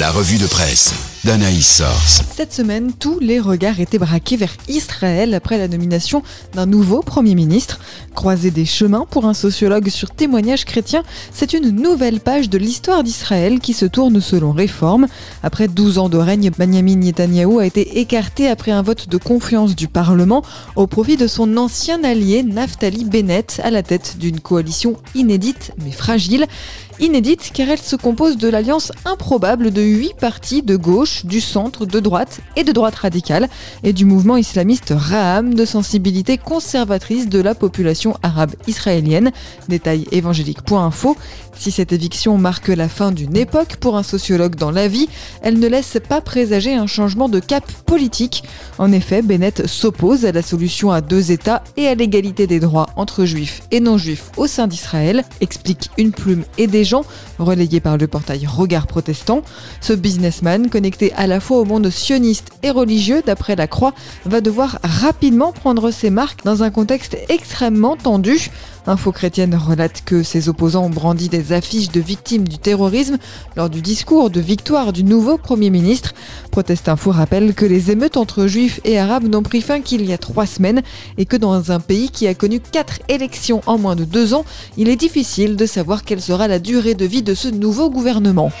La revue de presse d'Anaïs Source. Cette semaine, tous les regards étaient braqués vers Israël après la nomination d'un nouveau Premier ministre. Croiser des chemins pour un sociologue sur témoignages chrétiens, c'est une nouvelle page de l'histoire d'Israël qui se tourne selon réforme. Après 12 ans de règne, Benjamin Netanyahu a été écarté après un vote de confiance du Parlement au profit de son ancien allié Naftali Bennett à la tête d'une coalition inédite mais fragile. Inédite car elle se compose de l'alliance improbable de huit partis de gauche, du centre, de droite et de droite radicale et du mouvement islamiste Raham de sensibilité conservatrice de la population arabe israélienne. Détail évangélique.info. Si cette éviction marque la fin d'une époque pour un sociologue dans la vie, elle ne laisse pas présager un changement de cap politique. En effet, Bennett s'oppose à la solution à deux États et à l'égalité des droits entre juifs et non-juifs au sein d'Israël, explique une plume et des gens, relayé par le portail Regard Protestant. Ce businessman, connecté à la fois au monde sioniste et religieux, d'après la Croix, va devoir rapidement prendre ses marques dans un contexte extrêmement tendu. Info chrétienne relate que ses opposants ont brandi des affiches de victimes du terrorisme lors du discours de victoire du nouveau Premier ministre. Protest Info rappelle que les émeutes entre juifs et arabes n'ont pris fin qu'il y a trois semaines et que dans un pays qui a connu quatre élections en moins de deux ans, il est difficile de savoir quelle sera la durée de vie de ce nouveau gouvernement.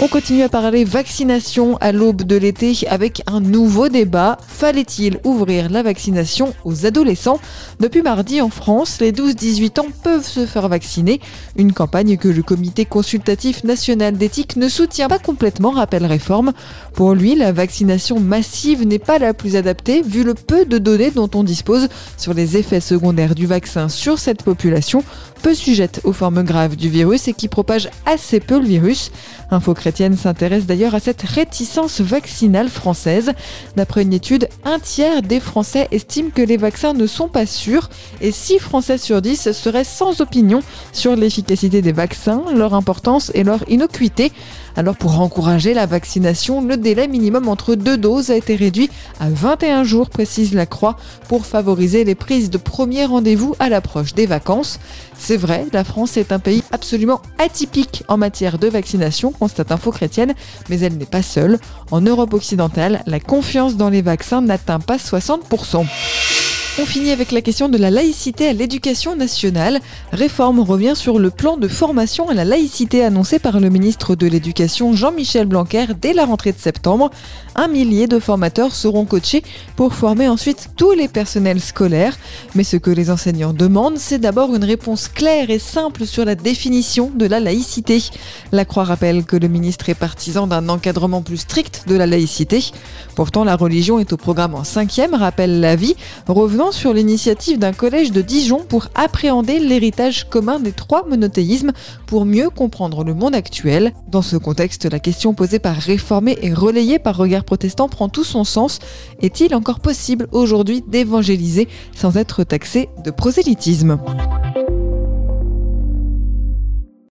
On continue à parler vaccination à l'aube de l'été avec un nouveau débat. Fallait-il ouvrir la vaccination aux adolescents? Depuis mardi en France, les 12-18 ans peuvent se faire vacciner. Une campagne que le comité consultatif national d'éthique ne soutient pas complètement, rappelle Réforme. Pour lui, la vaccination massive n'est pas la plus adaptée vu le peu de données dont on dispose sur les effets secondaires du vaccin sur cette population peu sujette aux formes graves du virus et qui propage assez peu le virus. Info chrétienne s'intéresse d'ailleurs à cette réticence vaccinale française. D'après une étude, un tiers des Français estiment que les vaccins ne sont pas sûrs et 6 Français sur 10 seraient sans opinion sur l'efficacité des vaccins, leur importance et leur innocuité. Alors pour encourager la vaccination, le délai minimum entre deux doses a été réduit à 21 jours, précise la Croix, pour favoriser les prises de premiers rendez-vous à l'approche des vacances. C'est vrai, la France est un pays absolument atypique en matière de vaccination, constate Info Chrétienne, mais elle n'est pas seule. En Europe occidentale, la confiance dans les vaccins n'atteint pas 60%. On finit avec la question de la laïcité à l'éducation nationale. Réforme revient sur le plan de formation à la laïcité annoncé par le ministre de l'Éducation Jean-Michel Blanquer dès la rentrée de septembre. Un millier de formateurs seront coachés pour former ensuite tous les personnels scolaires. Mais ce que les enseignants demandent, c'est d'abord une réponse claire et simple sur la définition de la laïcité. La Croix rappelle que le ministre est partisan d'un encadrement plus strict de la laïcité. Pourtant, la religion est au programme en cinquième, rappelle l'avis, revenant sur l'initiative d'un collège de Dijon pour appréhender l'héritage commun des trois monothéismes pour mieux comprendre le monde actuel. Dans ce contexte, la question posée par Réformé et relayée par Regard Protestant prend tout son sens. Est-il encore possible aujourd'hui d'évangéliser sans être taxé de prosélytisme?